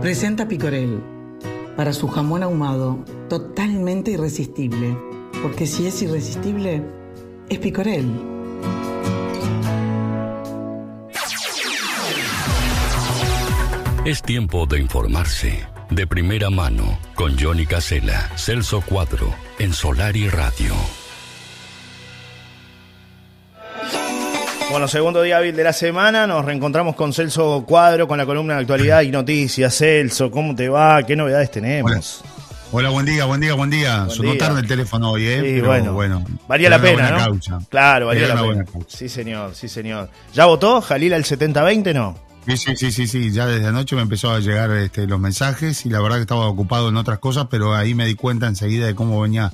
Presenta Picorel para su jamón ahumado, totalmente irresistible. Porque si es irresistible, es Picorel. Es tiempo de informarse. De primera mano, con Johnny Casella, Celso Cuadro, en Solar y Radio. Bueno, segundo día hábil de la semana, nos reencontramos con Celso Cuadro con la columna de actualidad y noticias. Celso, ¿cómo te va? ¿Qué novedades tenemos? Hola, buen día, buen día, buen día. Sonó tarde el teléfono hoy, ¿eh? Sí, bueno, bueno. Valía la pena, ¿no? Claro, valía la pena. Sí, señor, sí, señor. ¿Ya votó Jalil al 70-20, no? Sí, sí, sí, sí, sí, ya desde anoche me empezó a llegar este, los mensajes y la verdad que estaba ocupado en otras cosas, pero ahí me di cuenta enseguida de cómo venía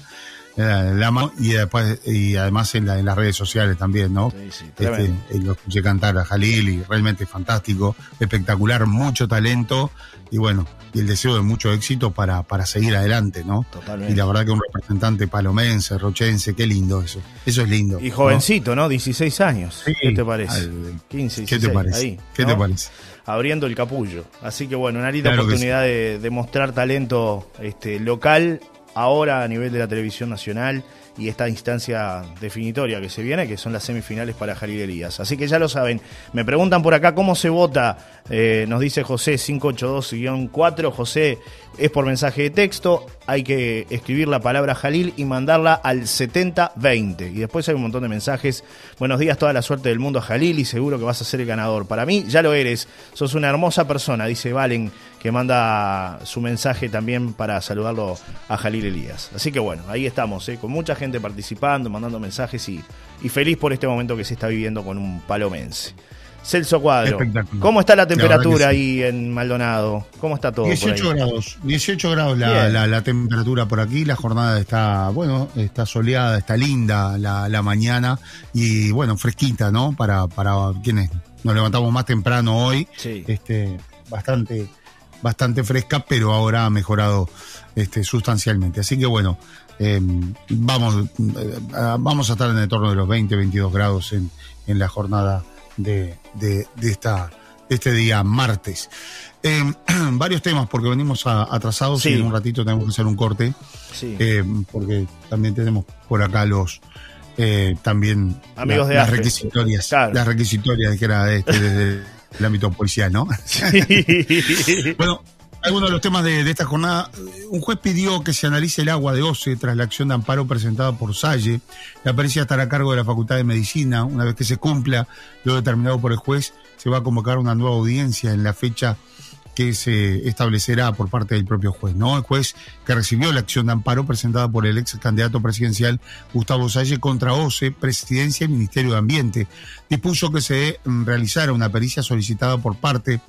la mano y después y además en, las redes sociales también, ¿no? Sí, sí, este, lo escuché cantar a Jalil y realmente fantástico, espectacular, mucho talento y bueno, y el deseo de mucho éxito para, para seguir adelante, ¿no? Totalmente. Y la verdad que un representante palomense, rochense, qué lindo eso. Eso es lindo. Y jovencito, ¿no? 16 años. ¿Qué te parece? 15, 16, ¿Qué te parece? ¿Qué te parece? Abriendo el capullo. Así que bueno, una linda oportunidad de, de, mostrar talento este, local ahora a nivel de la televisión nacional y esta instancia definitoria que se viene, que son las semifinales para Jalil Elías. Así que ya lo saben. Me preguntan por acá cómo se vota. Eh, nos dice José 582-4. José, es por mensaje de texto. Hay que escribir la palabra Jalil y mandarla al 7020. Y después hay un montón de mensajes. Buenos días, toda la suerte del mundo a Jalil y seguro que vas a ser el ganador. Para mí, ya lo eres. Sos una hermosa persona, dice Valen, que manda su mensaje también para saludarlo a Jalil Elías. Así que bueno, ahí estamos, ¿eh? con mucha gente participando, mandando mensajes y, y feliz por este momento que se está viviendo con un palomense. Celso Cuadro, ¿cómo está la temperatura ahí en Maldonado? ¿Cómo está todo? 18 grados, 18 grados la, temperatura por aquí, la jornada está, bueno, está soleada, está linda la, mañana y bueno, fresquita, ¿no? Para, para quienes nos levantamos más temprano hoy, este, bastante, bastante fresca, pero ahora ha mejorado este, sustancialmente. Así que bueno, eh, vamos, eh, vamos a estar en el torno de los 20, 22 grados en, en la jornada de, de, esta, este día martes. Eh, varios temas porque venimos atrasados y en un ratito tenemos que hacer un corte. porque también tenemos por acá los... también Amigos de las requisitorias, las requisitorias que era este, desde el ámbito policial, ¿no? bueno, algunos de los temas de, esta jornada. Un juez pidió que se analice el agua de OCE tras la acción de amparo presentada por Salle. La pericia estará a cargo de la Facultad de Medicina. Una vez que se cumpla lo determinado por el juez, se va a convocar una nueva audiencia en la fecha que se establecerá por parte del propio juez, ¿no? El juez que recibió la acción de amparo presentada por el ex candidato presidencial Gustavo Salle contra OCE, Presidencia y Ministerio de Ambiente, dispuso que se realizara una pericia solicitada por parte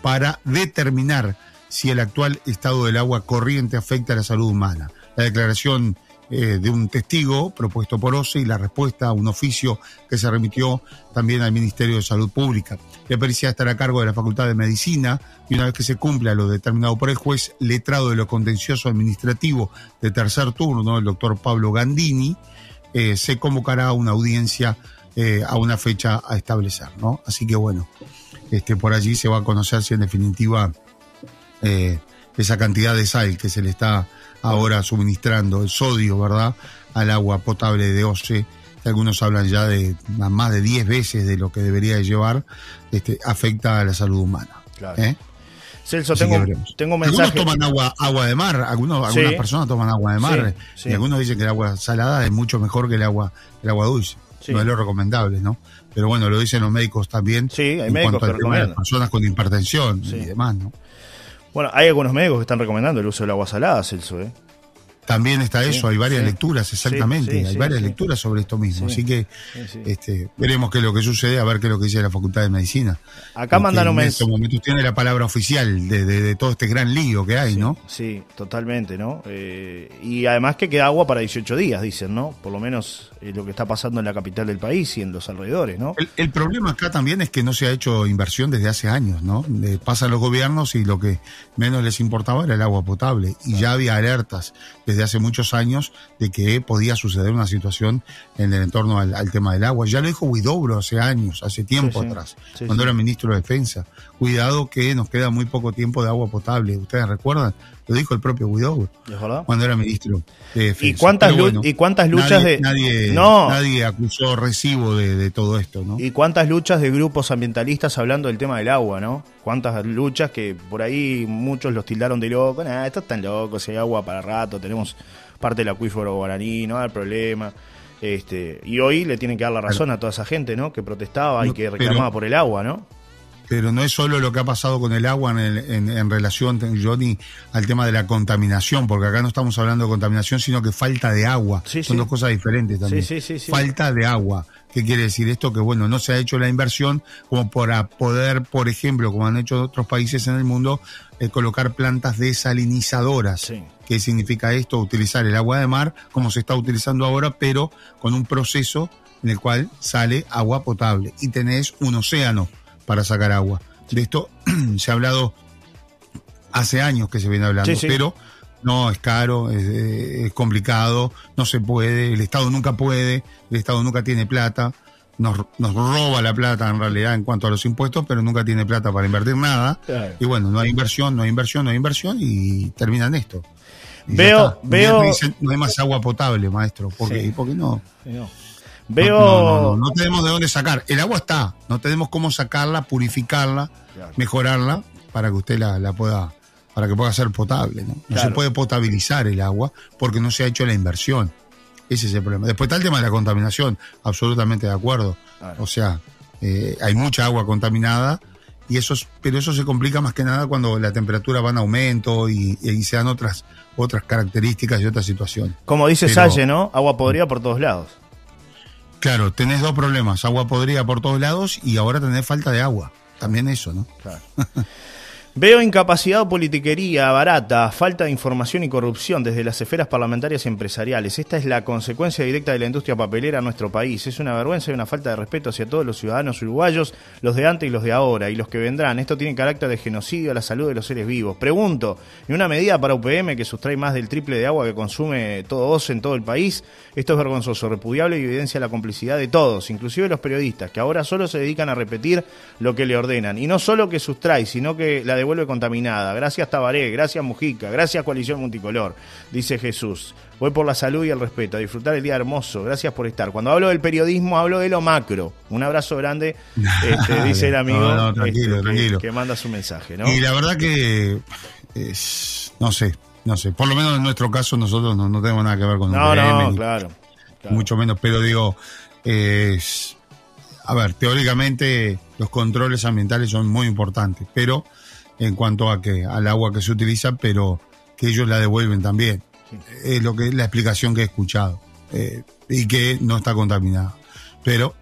para determinar si el actual estado del agua corriente afecta a la salud humana. La declaración eh, de un testigo propuesto por OCE y la respuesta a un oficio que se remitió también al Ministerio de Salud Pública. La pericia estará a cargo de la Facultad de Medicina y una vez que se cumpla lo determinado por el juez letrado de lo contencioso administrativo de tercer turno, el doctor Pablo Gandini, eh, se convocará una audiencia eh, a una fecha a establecer, ¿no? Así que bueno, este, por allí se va a conocer si en definitiva esa cantidad de sal que se le está ahora suministrando, el sodio, ¿verdad?, al agua potable de OCE, que algunos hablan ya de más de 10 veces de lo que debería llevar, este, afecta a la salud humana. Claro. ¿eh? Celso, tengo, tengo mensaje. Algunos toman agua, agua de mar, algunos, algunas personas toman agua de mar, y algunos dicen que el agua salada es mucho mejor que el agua, el agua dulce. No es lo recomendable, ¿no? Pero bueno, lo dicen los médicos también. Sí, hay médicos cuanto al de personas con hipertensión y demás, ¿no? Bueno, hay algunos médicos que están recomendando el uso del agua salada, Celso, ¿eh? También está eso, hay varias lecturas, exactamente, hay varias lecturas sobre esto mismo. Así que este, veremos qué es lo que sucede, a ver qué es lo que dice la Facultad de Medicina. Acá mandaron En estos momentos tiene la palabra oficial de, todo este gran lío que hay, ¿no? Sí, totalmente, ¿no? Eh, y además que queda agua para 18 días, dicen, ¿no? Por lo menos lo que está pasando en la capital del país y en los alrededores, ¿no? El, problema acá también es que no se ha hecho inversión desde hace años, ¿no? pasan los gobiernos y lo que menos les importaba era el agua potable. Y ya había alertas desde hace muchos años de que podía suceder una situación en el entorno al, tema del agua. Ya lo dijo Huidobro hace años, hace tiempo atrás, cuando era ministro de Defensa. Cuidado que nos queda muy poco tiempo de agua potable. ¿Ustedes recuerdan? Lo dijo el propio Huidobro cuando era ministro de Defensa. ¿Y cuántas, ¿y cuántas luchas nadie, de.? Nadie, no. nadie acusó recibo de, todo esto, ¿no? ¿Y cuántas luchas de grupos ambientalistas hablando del tema del agua, ¿no? Cuántas luchas que por ahí muchos los tildaron de loco. Nah, esto es tan loco, si hay agua para rato, tenemos parte del acuífero guaraní, no hay problema. Este, y hoy le tienen que dar la razón a toda esa gente, ¿no? Que protestaba y que reclamaba por el agua, ¿no? Pero no es solo lo que ha pasado con el agua en, en, relación, Johnny, al tema de la contaminación, porque acá no estamos hablando de contaminación, sino que falta de agua. Son dos cosas diferentes también. falta de agua. ¿Qué quiere decir esto? Que bueno, no se ha hecho la inversión como para poder, por ejemplo, como han hecho otros países en el mundo, eh, colocar plantas desalinizadoras. ¿Qué significa esto? Utilizar el agua de mar como se está utilizando ahora, pero con un proceso en el cual sale agua potable y tenés un océano para sacar agua. De esto se ha hablado hace años que se viene hablando, pero no, es caro, es, complicado, no se puede, el Estado nunca puede, el Estado nunca tiene plata, nos, nos, roba la plata en realidad en cuanto a los impuestos, pero nunca tiene plata para invertir nada. Y bueno, no hay inversión, no hay inversión, no hay inversión y terminan esto. veo, veo. no hay más agua potable, maestro. ¿Por qué? ¿Por qué no? no. Veo. No, no, tenemos de dónde sacar. El agua está, no tenemos cómo sacarla, purificarla, mejorarla para que usted la, pueda, para que pueda ser potable. No, no se puede potabilizar el agua porque no se ha hecho la inversión. Ese es el problema. Después está el tema de la contaminación, absolutamente de acuerdo. O sea, eh, hay mucha agua contaminada y eso, pero eso se complica más que nada cuando la temperatura va en aumento y, se dan otras, otras características y otras situaciones. Como dice Salle, ¿no? Agua podrida por todos lados. Claro, tenés dos problemas, agua podrida por todos lados y ahora tenés falta de agua. También eso, ¿no? Claro. Veo incapacidad o politiquería barata, falta de información y corrupción desde las esferas parlamentarias y empresariales. Esta es la consecuencia directa de la industria papelera en nuestro país. Es una vergüenza y una falta de respeto hacia todos los ciudadanos uruguayos, los de antes y los de ahora, y los que vendrán. Esto tiene carácter de genocidio a la salud de los seres vivos. Pregunto, ¿y una medida para UPM que sustrae más del triple de agua que consume todo OCE en todo el país? Esto es vergonzoso, repudiable y evidencia la complicidad de todos, inclusive los periodistas, que ahora solo se dedican a repetir lo que le ordenan. Y no solo que sustrae, sino que la vuelve contaminada. Gracias Tabaré, gracias Mujica, gracias Coalición Multicolor, dice Jesús. Voy por la salud y el respeto, a disfrutar el día hermoso. Gracias por estar. Cuando hablo del periodismo, hablo de lo macro. Un abrazo grande, este, dice el amigo tranquilo, este, tranquilo. Que, manda su mensaje. Y la verdad que, no sé, no sé. Por lo menos en nuestro caso, nosotros no, tenemos nada que ver con No, no, claro, Mucho menos, pero digo, es a ver, teóricamente los controles ambientales son muy importantes, pero en cuanto a que al agua que se utiliza, pero que ellos la devuelven también. Es lo que la explicación que he escuchado eh, y que no está contaminada. Pero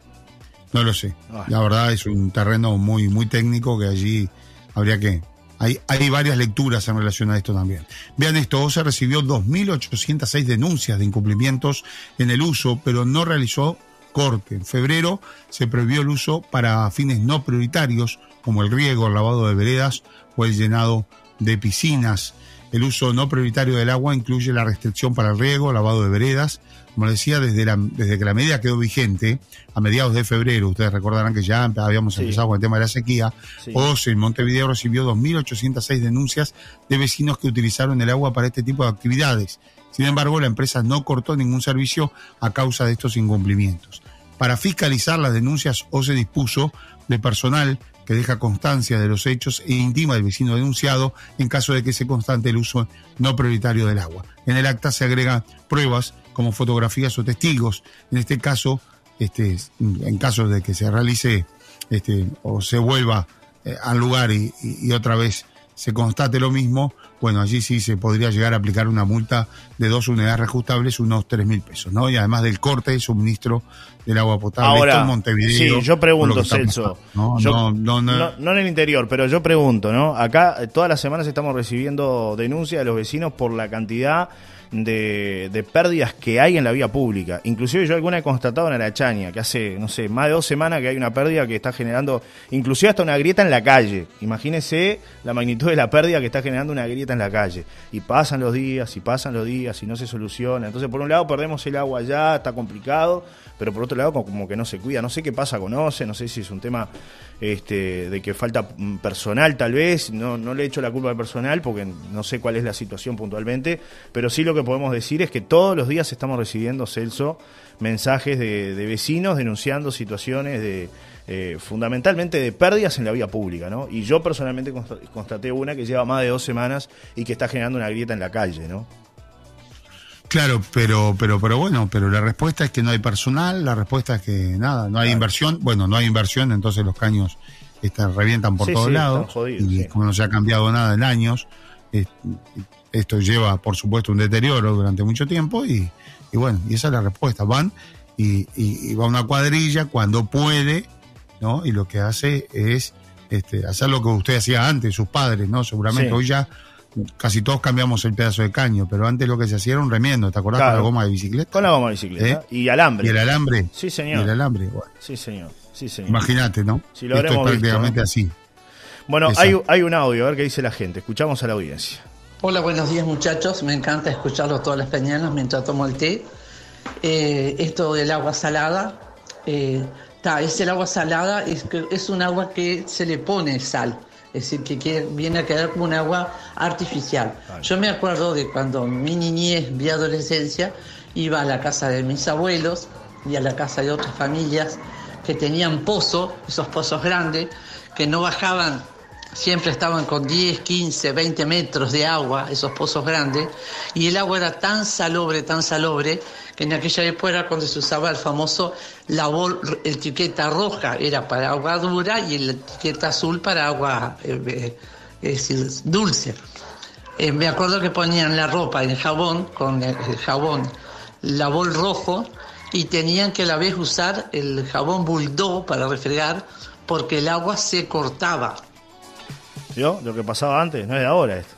no lo sé. Ah. La verdad es un terreno muy muy técnico que allí habría que hay, hay varias lecturas en relación a esto también. Vean esto, OSE recibió 2.806 denuncias de incumplimientos en el uso, pero no realizó corte. En febrero se prohibió el uso para fines no prioritarios, como el riego, el lavado de veredas o el llenado de piscinas. El uso no prioritario del agua incluye la restricción para el riego, lavado de veredas. Como decía, desde, la, desde que la medida quedó vigente a mediados de febrero, ustedes recordarán que ya habíamos empezado con el tema de la sequía, OSE en Montevideo recibió 2.806 denuncias de vecinos que utilizaron el agua para este tipo de actividades. Sin embargo, la empresa no cortó ningún servicio a causa de estos incumplimientos. Para fiscalizar las denuncias, OSE dispuso de personal que deja constancia de los hechos e intima al vecino denunciado en caso de que se constante el uso no prioritario del agua. En el acta se agregan pruebas como fotografías o testigos. En este caso, este, en caso de que se realice este, o se vuelva eh, al lugar y, otra vez se constate lo mismo, bueno, allí sí se podría llegar a aplicar una multa de dos unidades reajustables, unos tres mil pesos, ¿no? Y además del corte de suministro del agua potable Ahora, en Montevideo. Sí, yo pregunto, Celso. ¿no? no, en el interior, pero yo pregunto, ¿no? Acá eh, todas las semanas estamos recibiendo denuncias de los vecinos por la cantidad de, pérdidas que hay en la vía pública. Inclusive yo alguna he constatado en Arachaña, que hace, no sé, más de dos semanas que hay una pérdida que está generando, inclusive hasta una grieta en la calle. Imagínese la magnitud de la pérdida que está generando una grieta en la calle. Y pasan los días, y pasan los días, y no se soluciona. Entonces, por un lado perdemos el agua ya, está complicado, pero por otro lado como que no se cuida. No sé qué pasa con OCE, no sé si es un tema este, de que falta personal tal vez, no, no le echo la culpa al personal porque no sé cuál es la situación puntualmente, pero sí lo que podemos decir es que todos los días estamos recibiendo, Celso, mensajes de, vecinos denunciando situaciones de eh, fundamentalmente de pérdidas en la vía pública, ¿no? Y yo personalmente constaté una que lleva más de dos semanas y que está generando una grieta en la calle, ¿no? Claro, pero, pero, pero bueno, pero la respuesta es que no hay personal, la respuesta es que nada, no hay inversión. Bueno, no hay inversión, entonces los caños están, revientan por todos lados. y como no se ha cambiado nada en años, esto lleva, por supuesto, un deterioro durante mucho tiempo y, bueno, y esa es la respuesta. Van y, va una cuadrilla cuando puede, ¿no? Y lo que hace es este, hacer lo que usted hacía antes, sus padres, ¿no? Seguramente hoy ya casi todos cambiamos el pedazo de caño, pero antes lo que se hacía era un remiendo, ¿te acordás? Con la goma de bicicleta. Con la goma de bicicleta. ¿Eh? Y alambre. Y el alambre. Sí, señor. Y el alambre, Sí, señor. Sí, señor. Imagínate, ¿no? Si lo Esto es prácticamente así. Bueno, hay, hay, un audio, a ver qué dice la gente. Escuchamos a la audiencia. Hola, buenos días muchachos. Me encanta escucharlos todas las mañanas mientras tomo el té. Eh, esto del agua salada, eh, es el agua salada, es, es un agua que se le pone sal es decir, que, viene a quedar como un agua artificial. Yo me acuerdo de cuando mi niñez, mi adolescencia, iba a la casa de mis abuelos y a la casa de otras familias que tenían pozos, esos pozos grandes, que no bajaban, siempre estaban con 10, 15, 20 metros de agua, esos pozos grandes, y el agua era tan salobre, tan salobre, que en aquella época era cuando se usaba el famoso la etiqueta roja, era para agua dura y la etiqueta azul para agua eh, eh, dulce. Eh, me acuerdo que ponían la ropa en jabón, con el, jabón, la bol rojo, y tenían que a la vez usar el jabón bulldog para refregar, porque el agua se cortaba. Lo que pasaba antes, no es de ahora esto.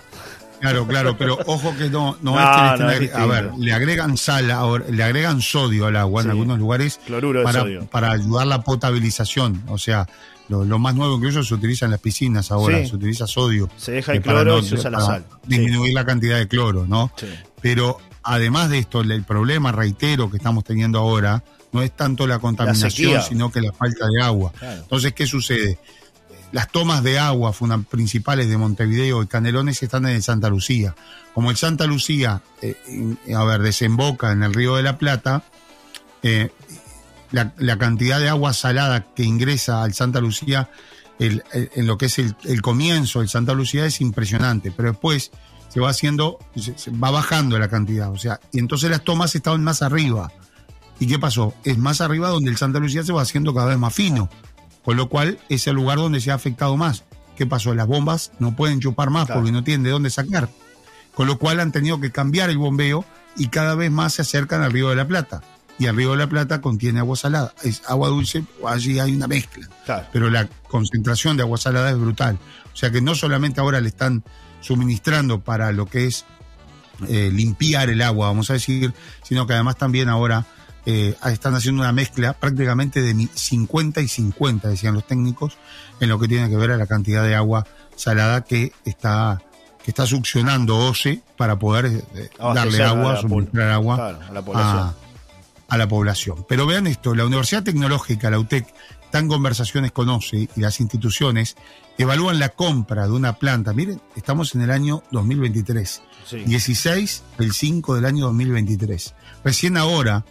Claro, claro, pero ojo que no, no, es que a ver, le agregan sal, le agregan sodio al agua en algunos lugares para, para ayudar la potabilización. O sea, lo, más nuevo incluso se utiliza en las piscinas ahora, se utiliza sodio. Se deja el cloro y se usa la sal. Disminuir la cantidad de cloro, ¿no? Pero además de esto, el problema, reitero, que estamos teniendo ahora, no es tanto la contaminación, sino que la falta de agua. Entonces, ¿qué sucede? Las tomas de agua principales de Montevideo y Canelones están en el Santa Lucía. Como el Santa Lucía, eh, a ver, desemboca en el Río de la Plata, eh, la, cantidad de agua salada que ingresa al Santa Lucía en lo que es el, comienzo del Santa Lucía es impresionante, pero después se va haciendo, se, va bajando la cantidad, o sea, y entonces las tomas estaban más arriba. ¿Y qué pasó? Es más arriba donde el Santa Lucía se va haciendo cada vez más fino. Con lo cual es el lugar donde se ha afectado más. ¿Qué pasó? Las bombas no pueden chupar más porque no tienen de dónde sacar. Con lo cual han tenido que cambiar el bombeo y cada vez más se acercan al Río de la Plata. Y el Río de la Plata contiene agua salada. Es agua dulce, allí hay una mezcla. Pero la concentración de agua salada es brutal. O sea que no solamente ahora le están suministrando para lo que es eh, limpiar el agua, vamos a decir, sino que además también ahora eh, están haciendo una mezcla prácticamente de 50 y 50, decían los técnicos, en lo que tiene que ver a la cantidad de agua salada que está que está succionando OCE para poder eh, darle agua, suministrar agua a, la población. Pero vean esto, la Universidad Tecnológica, la UTEC, está en conversaciones con OCE y las instituciones evalúan la compra de una planta. Miren, estamos en el año 2023. 16 del 5 del año 2023. Recién ahora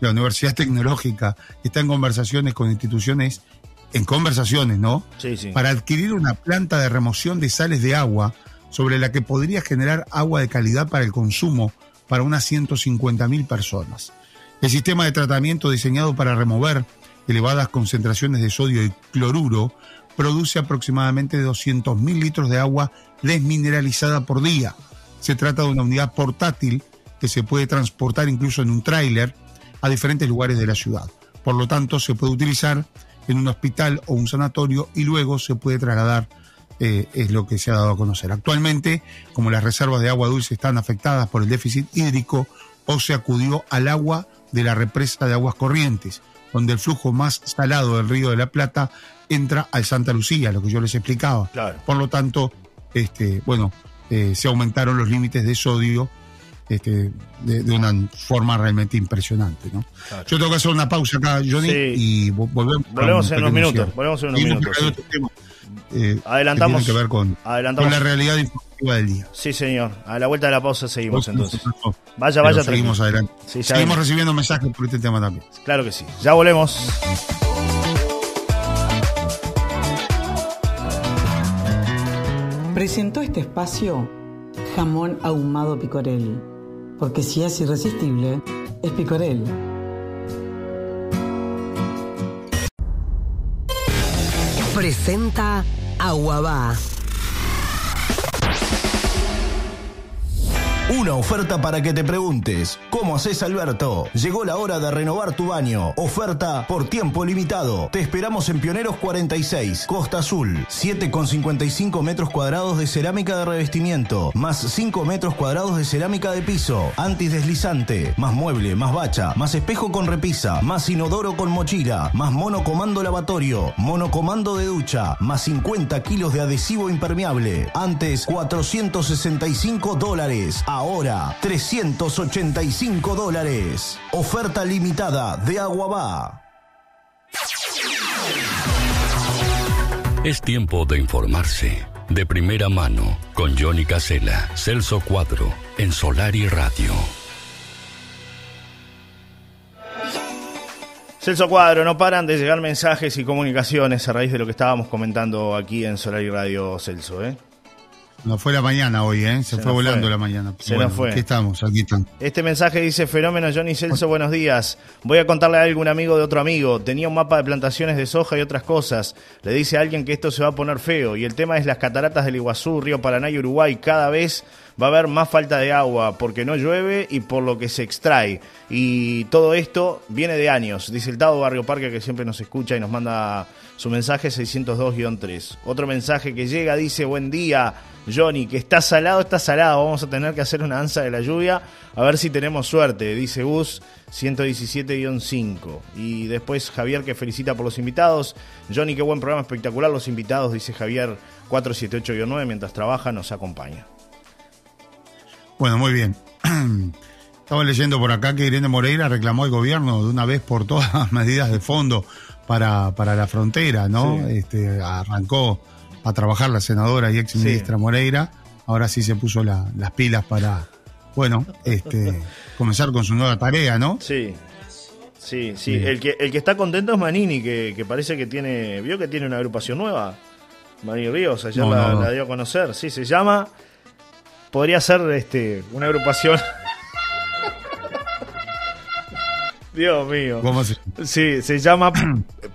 la Universidad Tecnológica está en conversaciones con instituciones, en conversaciones, ¿no? Sí, sí. Para adquirir una planta de remoción de sales de agua sobre la que podría generar agua de calidad para el consumo para unas 150 mil personas. El sistema de tratamiento diseñado para remover elevadas concentraciones de sodio y cloruro produce aproximadamente 200 mil litros de agua desmineralizada por día. Se trata de una unidad portátil que se puede transportar incluso en un tráiler a diferentes lugares de la ciudad. Por lo tanto, se puede utilizar en un hospital o un sanatorio y luego se puede trasladar eh, es lo que se ha dado a conocer. Actualmente, como las reservas de agua dulce están afectadas por el déficit hídrico, o se acudió al agua de la represa de aguas corrientes, donde el flujo más salado del río de la Plata entra al Santa Lucía, lo que yo les explicaba. Por lo tanto, este, bueno, eh, se aumentaron los límites de sodio este, de, una forma realmente impresionante. ¿no? Yo tengo que hacer una pausa acá, Johnny, y volvemos. Volvemos en unos minutos. Volvemos en unos minutos. Eh, adelantamos. Que ver con, con, la realidad informativa del día. Sí, señor. A la vuelta de la pausa seguimos entonces. Vaya, vaya. Seguimos adelante. seguimos recibiendo mensajes por este tema también. Claro que sí. Ya volvemos. Presentó este espacio jamón ahumado picorel. Porque si es irresistible, es picorel. presenta Aguabá. Una oferta para que te preguntes, ¿cómo haces Alberto? Llegó la hora de renovar tu baño. Oferta por tiempo limitado. Te esperamos en Pioneros 46, Costa Azul. 7,55 metros cuadrados de cerámica de revestimiento, más 5 metros cuadrados de cerámica de piso, antideslizante, más mueble, más bacha, más espejo con repisa, más inodoro con mochila, más monocomando lavatorio, monocomando de ducha, más 50 kilos de adhesivo impermeable. Antes 465 dólares ahora 385 dólares. Oferta limitada de Aguabá. Es tiempo de informarse. De primera mano, con Johnny Casella, Celso 4, en Solar y Radio. Celso Cuadro, no paran de llegar mensajes y comunicaciones a raíz de lo que estábamos comentando aquí en Solar y Radio Celso, ¿eh? No fue la mañana hoy, ¿eh? Se, fue volando la mañana. Se nos fue. Aquí estamos, aquí están. Este mensaje dice, fenómeno Johnny Celso, buenos días. Voy a contarle a algún amigo de otro amigo. Tenía un mapa de plantaciones de soja y otras cosas. Le dice a alguien que esto se va a poner feo. Y el tema es las cataratas del Iguazú, Río Paraná y Uruguay. Cada vez va a haber más falta de agua porque no llueve y por lo que se extrae. Y todo esto viene de años, dice el Tado Barrio Parque que siempre nos escucha y nos manda su mensaje 602-3. Otro mensaje que llega dice, buen día Johnny, que está salado, está salado, vamos a tener que hacer una danza de la lluvia, a ver si tenemos suerte, dice Gus 117-5. Y después Javier que felicita por los invitados. Johnny, qué buen programa espectacular, los invitados, dice Javier 478-9, mientras trabaja nos acompaña. Bueno, muy bien. Estaba leyendo por acá que Irene Moreira reclamó al gobierno de una vez por todas las medidas de fondo para, para la frontera, ¿no? Este, arrancó a trabajar la senadora y ex ministra Moreira. Ahora sí se puso las pilas para, bueno, este, comenzar con su nueva tarea, ¿no? Sí. Sí, sí. El que, el que está contento es Manini, que, que, parece que tiene. ¿Vio que tiene una agrupación nueva? Manini Ríos, ayer la dio a conocer. Sí, se llama podría ser este, una agrupación. Dios mío. ¿Cómo se... Sí, se llama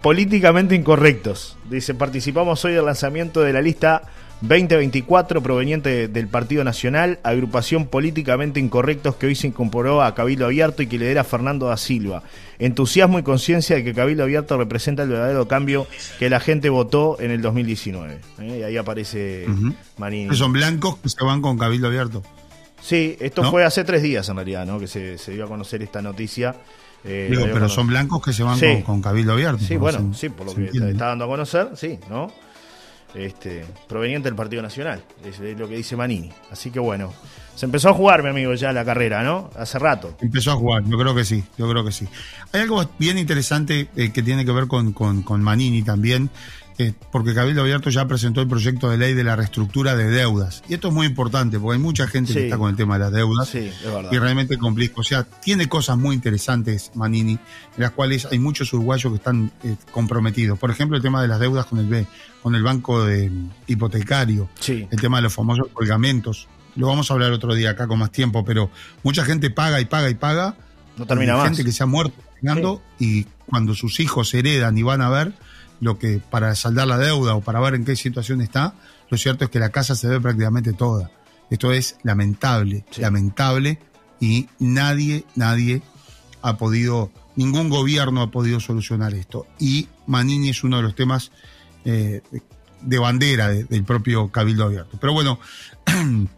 Políticamente Incorrectos. Dice, participamos hoy del lanzamiento de la lista 2024 proveniente del Partido Nacional, agrupación políticamente incorrectos que hoy se incorporó a Cabildo Abierto y que lidera Fernando da Silva. Entusiasmo y conciencia de que Cabildo Abierto representa el verdadero cambio que la gente votó en el 2019. ¿eh? Y ahí aparece Manini. Son blancos que se van con Cabildo Abierto. Sí, esto fue hace tres días en realidad, ¿no? Que se, dio a conocer esta noticia. Eh, Digo, pero son blancos que se van con, Cabildo Abierto. Sí, bueno, sí, por lo que está dando a conocer, sí, ¿no? Este, proveniente del Partido Nacional, es, lo que dice Manini. Así que bueno, se empezó a jugar, mi amigo, ya la carrera, ¿no? Hace rato. Empezó a jugar, yo creo que sí, yo creo que sí. Hay algo bien interesante eh, que tiene que ver con, con Manini también, eh, porque Cabildo Abierto ya presentó el proyecto de ley de la reestructura de deudas. Y esto es muy importante, porque hay mucha gente que está con el tema de las deudas. y realmente complica. O sea, tiene cosas muy interesantes, Manini, en las cuales hay muchos uruguayos que están eh, comprometidos. Por ejemplo, el tema de las deudas con el B, con el banco de, hipotecario. El tema de los famosos colgamentos. Lo vamos a hablar otro día acá con más tiempo, pero mucha gente paga y paga y paga. No termina más. gente que se ha muerto y cuando sus hijos heredan y van a ver lo que para saldar la deuda o para ver en qué situación está, lo cierto es que la casa se ve prácticamente toda. Esto es lamentable, lamentable y nadie, nadie ha podido, ningún gobierno ha podido solucionar esto. Y Manini es uno de los temas eh, de bandera del propio Cabildo Abierto. Pero bueno,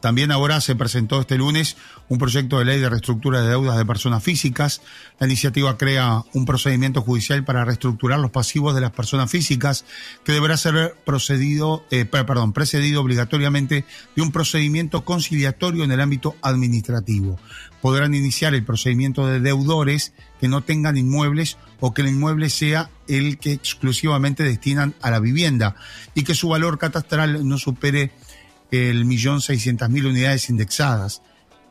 también ahora se presentó este lunes un proyecto de ley de reestructura de deudas de personas físicas. La iniciativa crea un procedimiento judicial para reestructurar los pasivos de las personas físicas que deberá ser eh, perdón, precedido obligatoriamente de un procedimiento conciliatorio en el ámbito administrativo. Podrán iniciar el procedimiento de deudores que no tengan inmuebles o que el inmueble sea el que exclusivamente destinan a la vivienda y que su valor catastral no supere el millón seiscientas mil unidades indexadas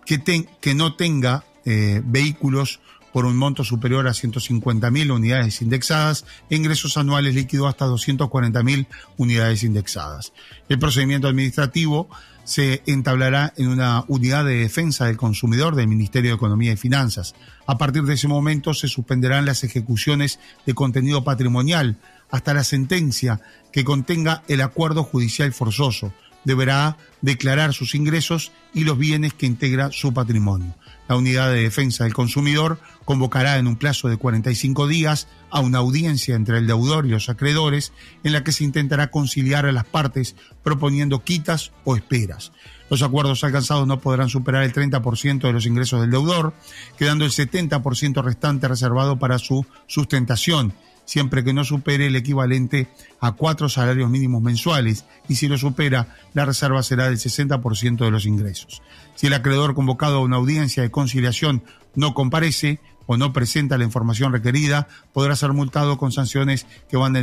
que, que no tenga eh, vehículos por un monto superior a 150 mil unidades indexadas ingresos anuales líquidos hasta 240 mil unidades indexadas. El procedimiento administrativo se entablará en una unidad de defensa del consumidor del Ministerio de Economía y Finanzas. A partir de ese momento se suspenderán las ejecuciones de contenido patrimonial hasta la sentencia que contenga el acuerdo judicial forzoso deberá declarar sus ingresos y los bienes que integra su patrimonio. La Unidad de Defensa del Consumidor convocará en un plazo de 45 días a una audiencia entre el deudor y los acreedores en la que se intentará conciliar a las partes proponiendo quitas o esperas. Los acuerdos alcanzados no podrán superar el 30% de los ingresos del deudor, quedando el 70% restante reservado para su sustentación siempre que no supere el equivalente a cuatro salarios mínimos mensuales y si lo supera, la reserva será del 60% de los ingresos. Si el acreedor convocado a una audiencia de conciliación no comparece o no presenta la información requerida, podrá ser multado con sanciones que van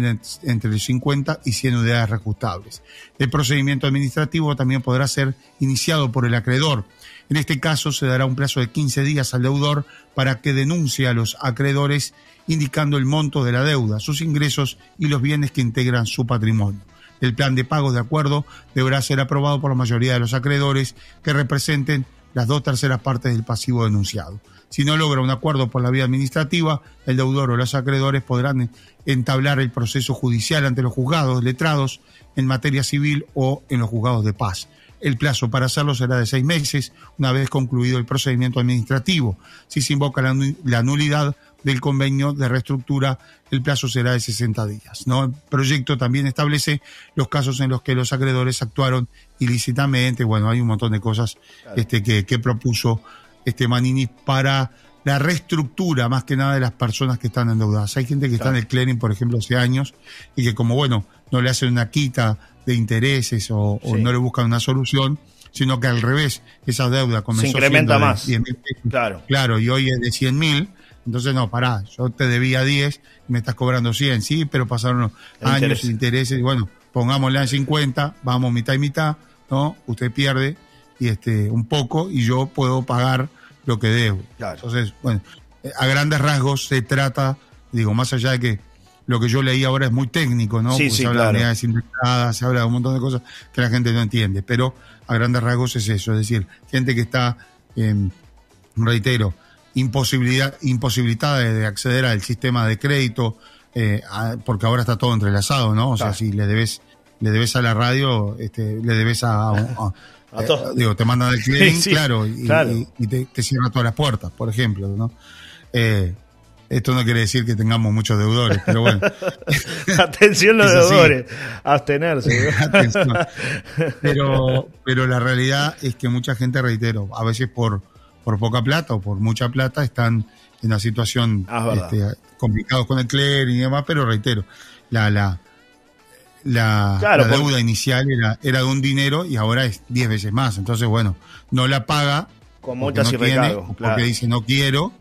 entre 50 y 100 unidades reajustables. El procedimiento administrativo también podrá ser iniciado por el acreedor. En este caso se dará un plazo de 15 días al deudor para que denuncie a los acreedores indicando el monto de la deuda, sus ingresos y los bienes que integran su patrimonio. El plan de pagos de acuerdo deberá ser aprobado por la mayoría de los acreedores que representen las dos terceras partes del pasivo denunciado. Si no logra un acuerdo por la vía administrativa, el deudor o los acreedores podrán entablar el proceso judicial ante los juzgados letrados en materia civil o en los juzgados de paz. El plazo para hacerlo será de seis meses, una vez concluido el procedimiento administrativo. Si se invoca la, nulidad, del convenio de reestructura, el plazo será de 60 días. ¿no? El proyecto también establece los casos en los que los acreedores actuaron ilícitamente. Bueno, hay un montón de cosas este, que, propuso este Manini para la reestructura más que nada de las personas que están endeudadas. Hay gente que está en el clearing, por ejemplo, hace años y que como, bueno, no le hacen una quita de intereses o, no le buscan una solución, sino que al revés, esa deuda comenzó Se incrementa más. claro. claro, y hoy es de 100 mil entonces, no, pará, yo te debía 10 y me estás cobrando 100, sí, pero pasaron años, intereses, y bueno, pongámosle en 50, vamos mitad y mitad, ¿no? Usted pierde y este un poco y yo puedo pagar lo que debo. Entonces, bueno, a grandes rasgos se trata, digo, más allá de que lo que yo leí ahora es muy técnico, ¿no? Sí, se habla de unidades indexadas, se habla de un montón de cosas que la gente no entiende, pero a grandes rasgos es eso, es decir, gente que está, reitero, imposibilidad, imposibilitada de, acceder al sistema de crédito, eh, porque ahora está todo entrelazado, ¿no? O sea, si le debes, le debes a la radio, este, le debes a, eh, digo, te mandan el clearing, claro, y, te, te, cierran todas las puertas, por ejemplo, ¿no? Eh, esto no quiere decir que tengamos muchos deudores, pero bueno. Atención los deudores, abstenerse. Pero, pero la realidad es que mucha gente, reitero, a veces por, por poca plata o por mucha plata están en una situación ah, este, complicados con el clearing y demás, pero reitero, la, la, la, deuda inicial era, era de un dinero y ahora es 10 veces más. Entonces, bueno, no la paga con multas no y porque dice no quiero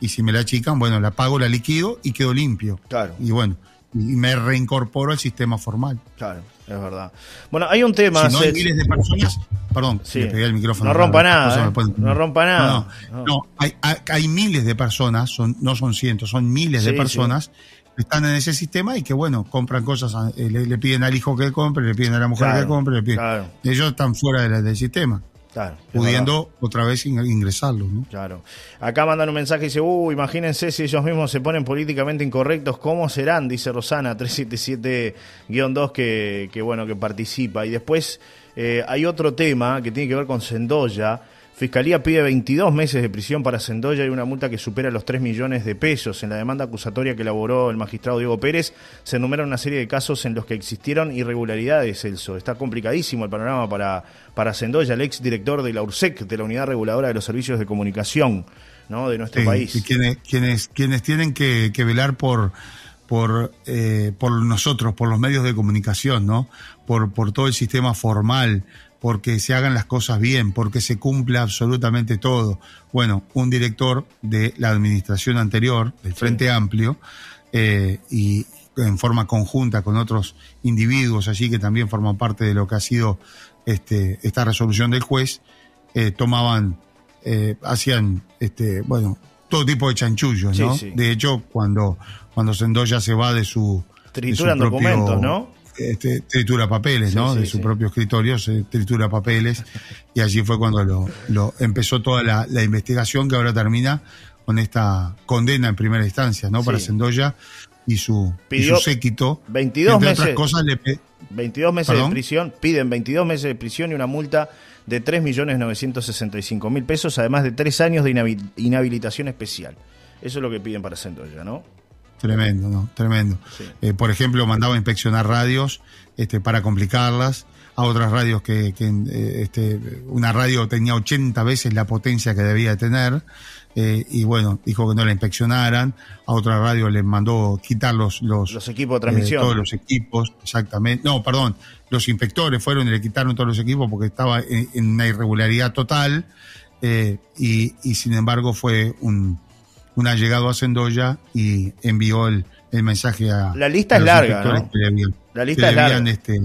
y si me la achican, bueno, la pago, la liquido y quedo limpio. Claro. Y bueno, y me reincorporo al sistema formal. Claro, es verdad. Bueno, hay un tema. Si no hay miles de personas, perdón, le pegué el micrófono. No rompa nada. ¿eh? No rompa nada. No, hay, hay, miles de personas, son, no son cientos, son miles de personas están en ese sistema y que, bueno, compran cosas, eh, le, piden al hijo que compre, le piden a la mujer que compre, le piden. Ellos están fuera del sistema. Claro, pudiendo otra vez ingresarlos. ¿no? Claro. Acá mandan un mensaje y dice, uh, imagínense si ellos mismos se ponen políticamente incorrectos, ¿cómo serán? Dice Rosana 377-2 que, que, bueno, que participa. Y después eh, hay otro tema que tiene que ver con Sendoya, Fiscalía pide 22 meses de prisión para Sendoya y una multa que supera los 3 millones de pesos. En la demanda acusatoria que elaboró el magistrado Diego Pérez se enumeran una serie de casos en los que existieron irregularidades, Celso. Está complicadísimo el panorama para, para Sendoya, el ex director de la URSEC, de la Unidad Reguladora de los Servicios de Comunicación ¿no? de nuestro país. Y quienes, quienes, quienes tienen que, velar por, por, eh, por nosotros, por los medios de comunicación, ¿no? Por, por todo el sistema formal, porque se hagan las cosas bien, porque se cumpla absolutamente todo. Bueno, un director de la administración anterior, del Frente Amplio, eh, y en forma conjunta con otros individuos allí que también forman parte de lo que ha sido este, esta resolución del juez, eh, tomaban, eh, hacían, este, bueno, todo tipo de chanchullos, ¿no? De hecho, cuando, cuando Sendoya se va de su... Trituran documentos, ¿no? Este, tritura papeles, ¿no? de su propio escritorio, se tritura papeles, y allí fue cuando lo, empezó toda la, investigación que ahora termina con esta condena en primera instancia, ¿no? Para Sendoya y su, Pidió y séquito. 22 meses, otras cosas, le 22 meses de prisión, piden 22 meses de prisión y una multa de 3.965.000 pesos, además de tres años de inhabilitación especial. Eso es lo que piden para Sendoya, ¿no? Tremendo, ¿no? Tremendo. Eh, por ejemplo, mandaba a inspeccionar radios este, para complicarlas, a otras radios que, eh, este, una radio tenía 80 veces la potencia que debía tener, eh, y bueno, dijo que no la inspeccionaran, a otra radio le mandó quitar los, los, equipos de transmisión. todos los equipos, exactamente. No, perdón, los inspectores fueron y le quitaron todos los equipos porque estaba en, una irregularidad total, y, y sin embargo fue un un llegado a Sendoya y envió el, el mensaje a. La lista es larga, ¿no? la lista es larga. Este,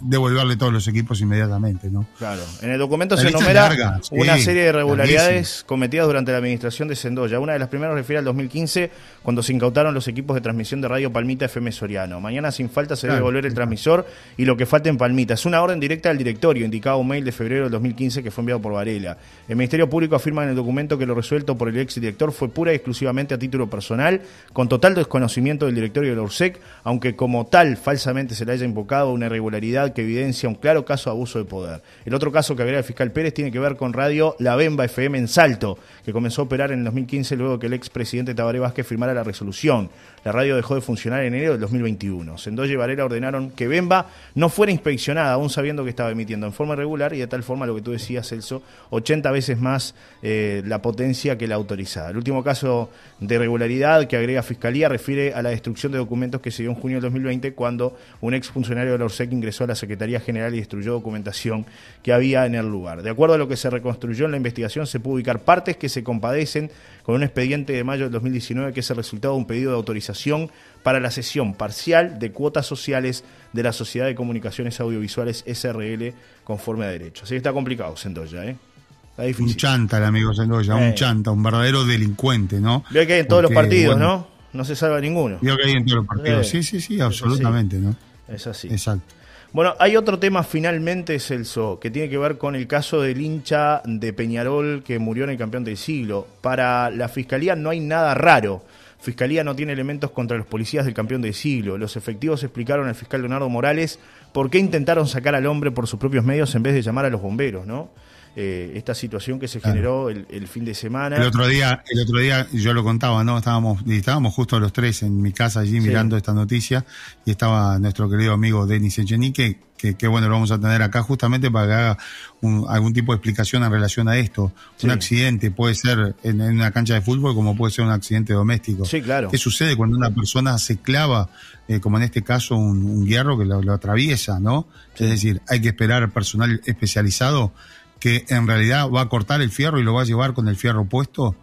devolverle todos los equipos inmediatamente, ¿no? Claro. En el documento se enumera una serie de irregularidades cometidas durante la administración de Sendoya. Una de las primeras refiere al 2015, cuando se incautaron los equipos de transmisión de Radio Palmita FM Soriano. Mañana sin falta se debe devolver el transmisor y lo que falta en Palmita. Es una orden directa del directorio, indicado un mail de febrero del 2015 que fue enviado por Varela. El Ministerio Público afirma en el documento que lo resuelto por el ex director fue pura y exclusivamente a título personal, con total desconocimiento del directorio de la URSEC, aunque como tal falsamente se le haya invocado una irregularidad que evidencia un claro caso de abuso de poder. El otro caso que agrega el fiscal Pérez tiene que ver con Radio La Bemba FM en Salto, que comenzó a operar en el 2015 luego que el expresidente Tabaré Vázquez firmara la resolución. La radio dejó de funcionar en enero del 2021. Sendoya y Varela ordenaron que Bemba no fuera inspeccionada, aún sabiendo que estaba emitiendo en forma regular y de tal forma, lo que tú decías, Celso, 80 veces más eh, la potencia que la autorizada. El último caso de irregularidad que agrega Fiscalía refiere a la destrucción de documentos que se dio en junio del 2020 cuando un exfuncionario de la ORSEC ingresó a la Secretaría General y destruyó documentación que había en el lugar. De acuerdo a lo que se reconstruyó en la investigación, se pudo ubicar partes que se compadecen con un expediente de mayo del 2019 que es el resultado de un pedido de autorización para la cesión parcial de cuotas sociales de la Sociedad de Comunicaciones Audiovisuales SRL conforme a derecho. Así que está complicado, Sendoya, ¿eh? Está difícil. Un chanta el amigo Sendoya, un eh. chanta, un verdadero delincuente, ¿no? Veo que hay en todos los partidos, ¿no? No se salva ninguno. Veo que hay en todos los partidos. Eh. Sí, sí, sí, absolutamente, ¿no? Es así. Exacto. Bueno, hay otro tema finalmente, Celso, que tiene que ver con el caso del hincha de Peñarol que murió en el campeón del siglo. Para la Fiscalía no hay nada raro. Fiscalía no tiene elementos contra los policías del campeón del siglo. Los efectivos explicaron al fiscal Leonardo Morales por qué intentaron sacar al hombre por sus propios medios en vez de llamar a los bomberos, ¿no? Eh, esta situación que se generó el, fin de semana. El otro día, el otro día yo lo contaba, ¿no? Estábamos, estábamos justo los tres en mi casa allí mirando esta noticia y estaba nuestro querido amigo Denis Echenique, que, que, bueno, lo vamos a tener acá justamente para que haga algún tipo de explicación en relación a esto. Un accidente puede ser en, una cancha de fútbol como puede ser un accidente doméstico. Sí, claro. ¿Qué sucede cuando una persona se clava, eh, como en este caso un, un hierro que lo, lo atraviesa, ¿no? Es decir, hay que esperar personal especializado que en realidad va a cortar el fierro y lo va a llevar con el fierro puesto,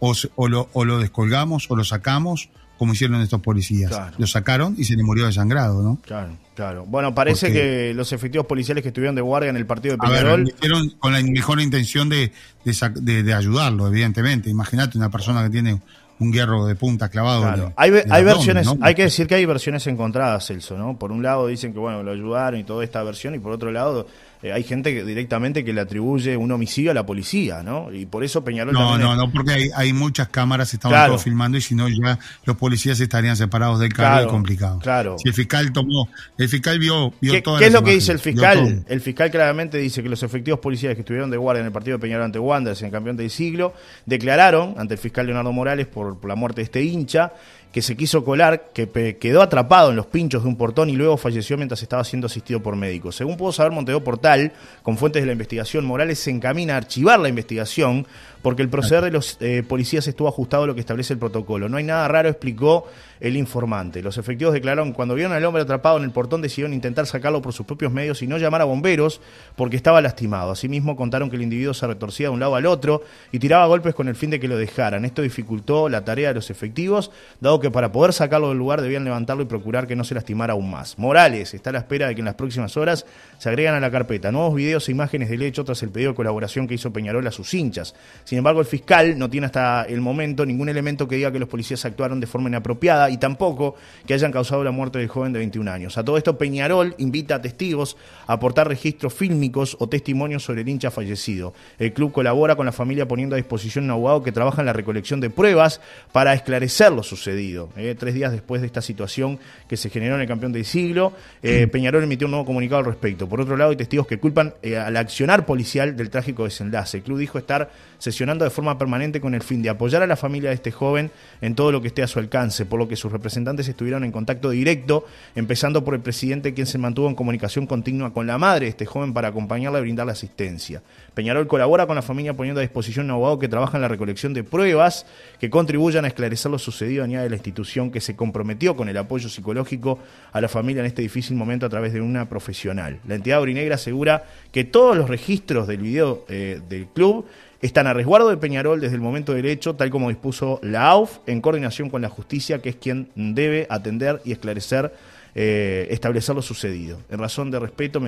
o, o, lo, o lo descolgamos o lo sacamos, como hicieron estos policías. Lo sacaron y se le murió desangrado, ¿no? Claro, claro. Bueno, parece que los efectivos policiales que estuvieron de guardia en el partido de Peñarol... lo hicieron con la mejor intención de, de, ayudarlo, evidentemente. Imagínate una persona que tiene un hierro de punta clavado. hay, hay versiones, hay que decir que hay versiones encontradas, Celso, ¿no? Por un lado dicen que bueno, lo ayudaron y toda esta versión, y por otro lado eh, hay gente que directamente que le atribuye un homicidio a la policía, ¿no? Y por eso Peñarol No, no, no, porque hay, hay muchas cámaras, estaban todos filmando y si no ya los policías estarían separados del cargo y complicado. Claro. Si el fiscal tomó, el fiscal vio, vio ¿Qué, ¿qué es lo que dice el fiscal? El fiscal claramente dice que los efectivos policiales que estuvieron de guardia en el partido de Peñarol ante Wanderers en el campeón del siglo declararon ante el fiscal Leonardo Morales por, por la muerte de este hincha que se quiso colar, que quedó atrapado en los pinchos de un portón y luego falleció mientras estaba siendo asistido por médicos. Según pudo saber Montevideo Portal, con fuentes de la investigación, Morales se encamina a archivar la investigación porque el proceder de los eh, policías estuvo ajustado a lo que establece el protocolo. No hay nada raro, explicó el informante. Los efectivos declararon que cuando vieron al hombre atrapado en el portón decidieron intentar sacarlo por sus propios medios y no llamar a bomberos porque estaba lastimado. Asimismo contaron que el individuo se retorcía de un lado al otro y tiraba golpes con el fin de que lo dejaran. Esto dificultó la tarea de los efectivos, dado que para poder sacarlo del lugar debían levantarlo y procurar que no se lastimara aún más. Morales está a la espera de que en las próximas horas se agregan a la carpeta nuevos videos e imágenes del hecho tras el pedido de colaboración que hizo Peñarol a sus hinchas. Sin embargo, el fiscal no tiene hasta el momento ningún elemento que diga que los policías actuaron de forma inapropiada y tampoco que hayan causado la muerte del joven de 21 años. A todo esto, Peñarol invita a testigos a aportar registros fílmicos o testimonios sobre el hincha fallecido. El club colabora con la familia poniendo a disposición un abogado que trabaja en la recolección de pruebas para esclarecer lo sucedido. Eh, tres días después de esta situación que se generó en el campeón del siglo, eh, Peñarol emitió un nuevo comunicado al respecto. Por otro lado, hay testigos que culpan eh, al accionar policial del trágico desenlace. El club dijo estar sesionando de forma permanente con el fin de apoyar a la familia de este joven en todo lo que esté a su alcance, por lo que sus representantes estuvieron en contacto directo, empezando por el presidente, quien se mantuvo en comunicación continua con la madre de este joven para acompañarla y brindarle asistencia. Peñarol colabora con la familia poniendo a disposición un abogado que trabaja en la recolección de pruebas que contribuyan a esclarecer lo sucedido, añade la institución que se comprometió con el apoyo psicológico a la familia en este difícil momento a través de una profesional. La entidad Aurinegra asegura que todos los registros del video eh, del club están a resguardo de Peñarol desde el momento del hecho, tal como dispuso la AUF, en coordinación con la justicia, que es quien debe atender y esclarecer eh, establecer lo sucedido. En razón de respeto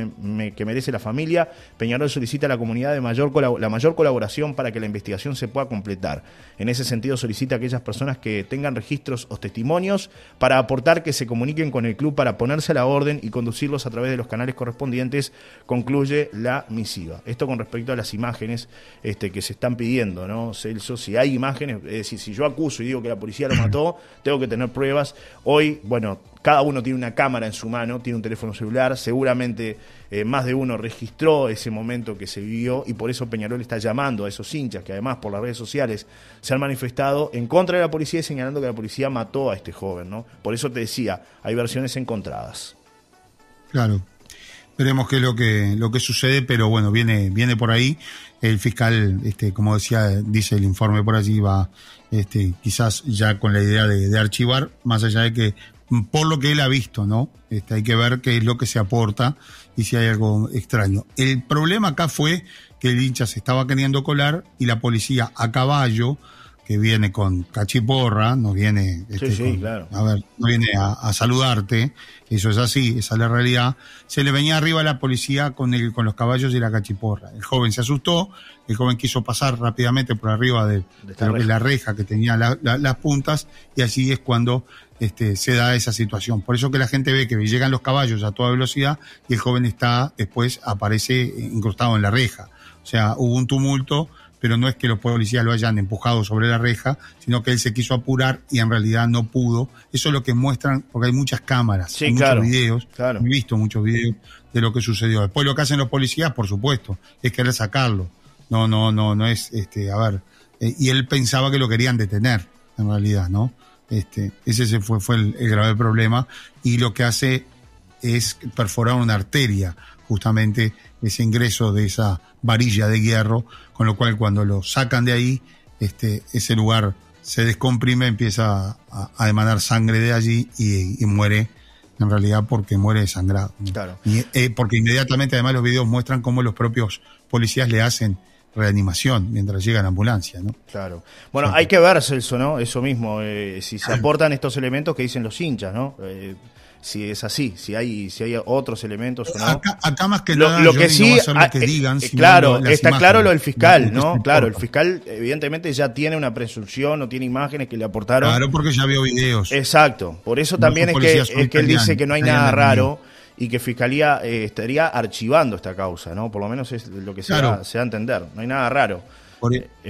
que merece la familia, Peñarol solicita a la comunidad de mayor la mayor colaboración para que la investigación se pueda completar. En ese sentido, solicita a aquellas personas que tengan registros o testimonios para aportar que se comuniquen con el club para ponerse a la orden y conducirlos a través de los canales correspondientes, concluye la misiva. Esto con respecto a las imágenes este, que se están pidiendo, ¿no, Celso? Si hay imágenes, es decir, si yo acuso y digo que la policía lo mató, tengo que tener pruebas. Hoy, bueno, cada uno tiene una cámara en su mano, tiene un teléfono celular, seguramente eh, más de uno registró ese momento que se vivió y por eso Peñarol está llamando a esos hinchas que además por las redes sociales se han manifestado en contra de la policía y señalando que la policía mató a este joven, ¿no? Por eso te decía, hay versiones encontradas. Claro. Veremos qué es lo que, lo que sucede, pero bueno, viene, viene por ahí. El fiscal, este, como decía, dice el informe por allí, va este, quizás ya con la idea de, de, archivar, más allá de que por lo que él ha visto, ¿no? Este, hay que ver qué es lo que se aporta y si hay algo extraño. El problema acá fue que el hincha se estaba queriendo colar y la policía a caballo, que viene con cachiporra, no viene, este, a ver, no viene a, saludarte, eso es así, esa es la realidad. Se le venía arriba a la policía con el, con los caballos y la cachiporra. El joven se asustó, el joven quiso pasar rápidamente por arriba de, la reja que tenía las puntas, y así es cuando este, se da esa situación. Por eso que la gente ve que llegan los caballos a toda velocidad y el joven está, después aparece incrustado en la reja. O sea, hubo un tumulto, pero no es que los policías lo hayan empujado sobre la reja, sino que él se quiso apurar y en realidad no pudo. Eso es lo que muestran, porque hay muchas cámaras, muchos videos, he visto muchos videos de lo que sucedió. Después lo que hacen los policías, por supuesto, es querer sacarlo. No, no, no, no es, este, a ver, eh, y él pensaba que lo querían detener, en realidad, ¿no? Este, ese fue, fue el, grave problema y lo que hace es perforar una arteria, justamente ese ingreso de esa varilla de hierro, con lo cual cuando lo sacan de ahí, este, ese lugar se descomprime, empieza a, emanar sangre de allí y, muere en realidad porque muere desangrado. Claro. Y, eh, porque inmediatamente además los videos muestran cómo los propios policías le hacen reanimación mientras llega la ambulancia, ¿no? Claro. Bueno, hay que ver, Celso, ¿no? Eso mismo, eh, si se aportan estos elementos que dicen los hinchas, ¿no? Eh, si es así, si hay, si hay otros elementos o no. Acá, más que nada, lo que sí, lo que eh, digan, eh, claro, está claro lo del fiscal, ¿no? Claro, el fiscal evidentemente ya tiene una presunción o tiene imágenes que le aportaron. Claro, porque ya vio videos. Exacto, por eso también es que, es que él dice que no hay nada raro y que Fiscalía eh, estaría archivando esta causa, ¿no? Por lo menos es lo que se, da, se da a entender, no hay nada raro.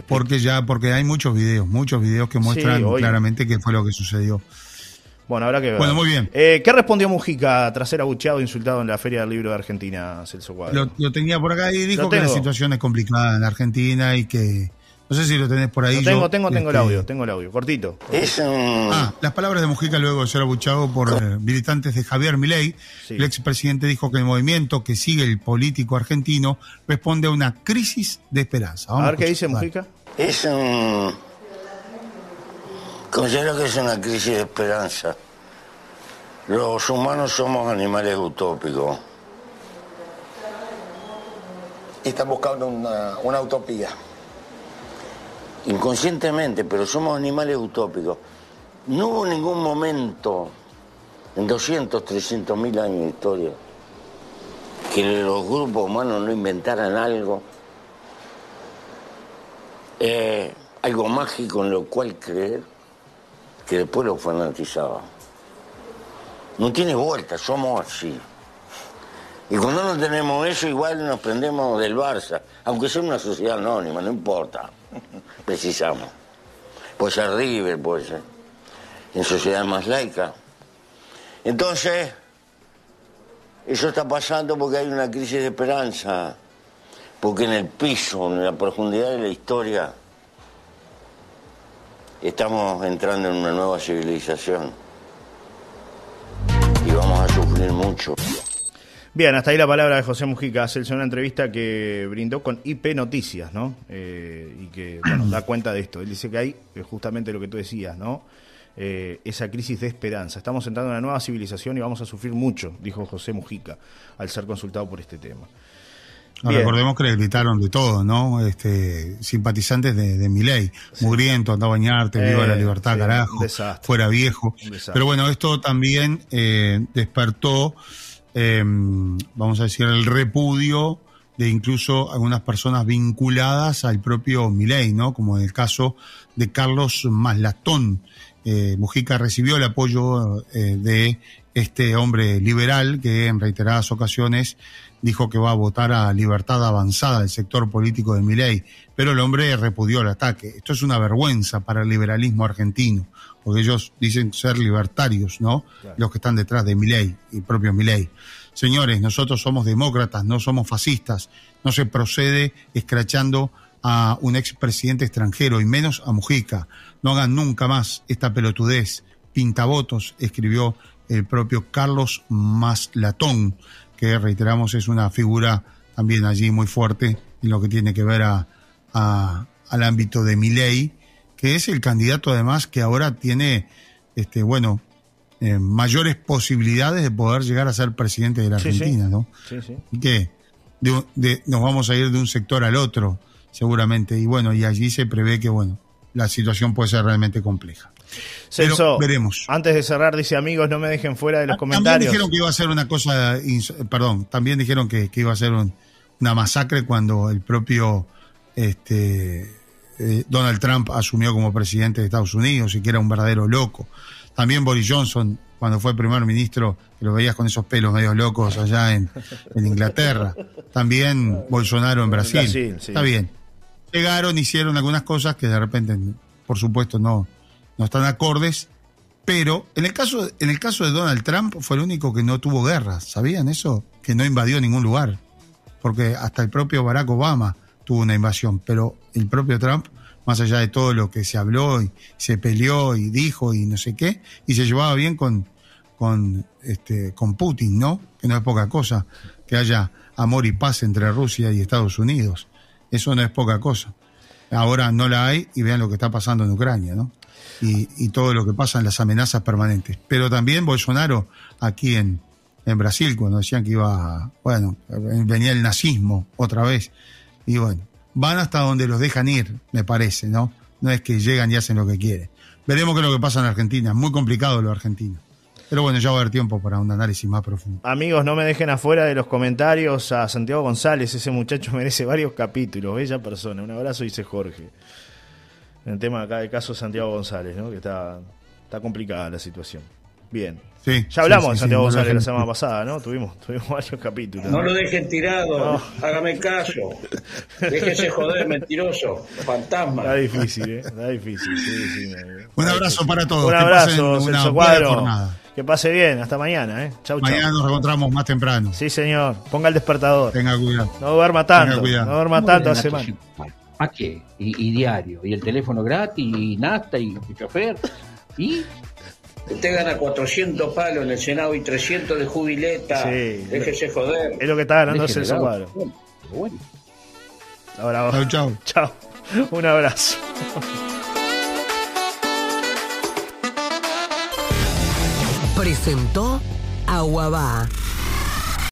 porque ya, porque hay muchos videos, muchos videos que muestran claramente qué fue lo que sucedió. Bueno, habrá que ver. Bueno, muy bien. Eh, ¿Qué respondió Mujica tras ser abucheado e insultado en la Feria del Libro de Argentina, Celso Cuadro? Lo, tenía por acá y dijo que la situación es complicada en Argentina y que. No sé si lo tenés por ahí. tengo, tengo, tengo el este, audio, tengo el audio, cortito. Ah, las palabras de Mujica luego de ser abuchado por eh, militantes de Javier Milei. El expresidente dijo que el movimiento que sigue el político argentino responde a una crisis de esperanza. a ver qué dice Mujica. Es un Considero que es una crisis de esperanza. Los humanos somos animales utópicos. Están buscando una, una utopía. Inconscientemente, pero somos animales utópicos. No hubo ningún momento en 200, 300 mil años de historia que los grupos humanos no inventaran algo, eh, algo mágico en lo cual creer que después lo fanatizaba. No tiene vuelta, somos así. Y cuando no tenemos eso, igual nos prendemos del Barça, aunque sea una sociedad anónima, no importa. Precisamos. Puede ser River, puede ser. En sociedad más laica. Entonces, eso está pasando porque hay una crisis de esperanza. Porque en el piso, en la profundidad de la historia, estamos entrando en una nueva civilización y vamos a sufrir mucho. Bien, hasta ahí la palabra de José Mujica. Hace una entrevista que brindó con IP Noticias, ¿no? Eh, y que, bueno, da cuenta de esto. Él dice que hay eh, justamente lo que tú decías, ¿no? Eh, esa crisis de esperanza. Estamos entrando en una nueva civilización y vamos a sufrir mucho, dijo José Mujica, al ser consultado por este tema recordemos que le gritaron de todo, ¿no? Este, simpatizantes de, de Miley, mugriento, anda a bañarte, viva la eh, libertad, carajo, fuera viejo. Pero bueno, esto también eh, despertó, em, vamos a decir, el repudio de incluso algunas personas vinculadas al propio Milei, ¿no? Como en el caso de Carlos Maslatón. Eh, Mujica recibió el apoyo de este hombre liberal que en reiteradas ocasiones dijo que va a votar a libertad avanzada del sector político de Milei, pero el hombre repudió el ataque. Esto es una vergüenza para el liberalismo argentino, porque ellos dicen ser libertarios, ¿no? Los que están detrás de Milei y propio Milei. Señores, nosotros somos demócratas, no somos fascistas. No se procede escrachando a un expresidente extranjero y menos a Mujica. No hagan nunca más esta pelotudez. Pintabotos, escribió el propio Carlos Maslatón que reiteramos es una figura también allí muy fuerte en lo que tiene que ver a, al ámbito de Milei, que es el candidato además que ahora tiene, este, bueno, eh, mayores posibilidades de poder llegar a ser presidente de la Argentina, ¿no? Sí, sí. Que nos vamos a ir de un sector al otro, seguramente. Y bueno, y allí se prevé que, bueno, la situación puede ser realmente compleja. Celso, veremos. Antes de cerrar, dice amigos, no me dejen fuera de los comentarios. También dijeron que iba a ser una cosa, perdón, también dijeron que, iba a ser una masacre cuando el propio este, eh, Donald Trump asumió como presidente de Estados Unidos y que era un verdadero loco. También Boris Johnson, cuando fue primer ministro, que lo veías con esos pelos medio locos allá en, Inglaterra. También Bolsonaro en Brasil. Está bien. Llegaron, hicieron algunas cosas que de repente, por supuesto, no, no están acordes, pero en el caso, en el caso de Donald Trump fue el único que no tuvo guerra, ¿sabían eso? Que no invadió ningún lugar, porque hasta el propio Barack Obama tuvo una invasión, pero el propio Trump, más allá de todo lo que se habló y se peleó y dijo y no sé qué, y se llevaba bien con, con, este, con Putin, ¿no? Que no es poca cosa que haya amor y paz entre Rusia y Estados Unidos. Eso no es poca cosa. Ahora no la hay y vean lo que está pasando en Ucrania, ¿no? y, todo lo que pasa en las amenazas permanentes. Pero también Bolsonaro aquí en, en Brasil, cuando decían que iba, bueno, venía el nazismo otra vez. Y bueno, van hasta donde los dejan ir, me parece, ¿no? No es que llegan y hacen lo que quieren. Veremos qué es lo que pasa en Argentina. Muy complicado lo argentino. Pero bueno, ya va a haber tiempo para un análisis más profundo. Amigos, no me dejen afuera de los comentarios a Santiago González. Ese muchacho merece varios capítulos. Bella persona. Un abrazo, dice Jorge. En el tema acá del caso Santiago González, ¿no? Que está, está complicada la situación. Bien. Sí, ya hablamos de Santiago González la semana pasada, ¿no? Tuvimos, tuvimos varios capítulos. No, lo dejen tirado, hágame caso. Déjese joder, mentiroso, fantasma. Está difícil, ¿eh? Está difícil. Sí, sí, un abrazo para todos. Un abrazo, Celso Cuadro. Que pase bien, hasta mañana, ¿eh? Chau, mañana nos reencontramos más temprano. Sí, señor. Ponga el despertador. Tenga cuidado. No duerma tanto. No duerma tanto a semana. ¿A qué? Y, y, diario. Y el teléfono gratis, y nasta, y chofer. Y Usted gana 400 palos en el Senado y 300 de jubileta. Sí, Déjese joder. Es lo que está ganando Celso Cuadro. Bueno. Ahora Chao, chao. Chao. Un abrazo. Presentó Aguabá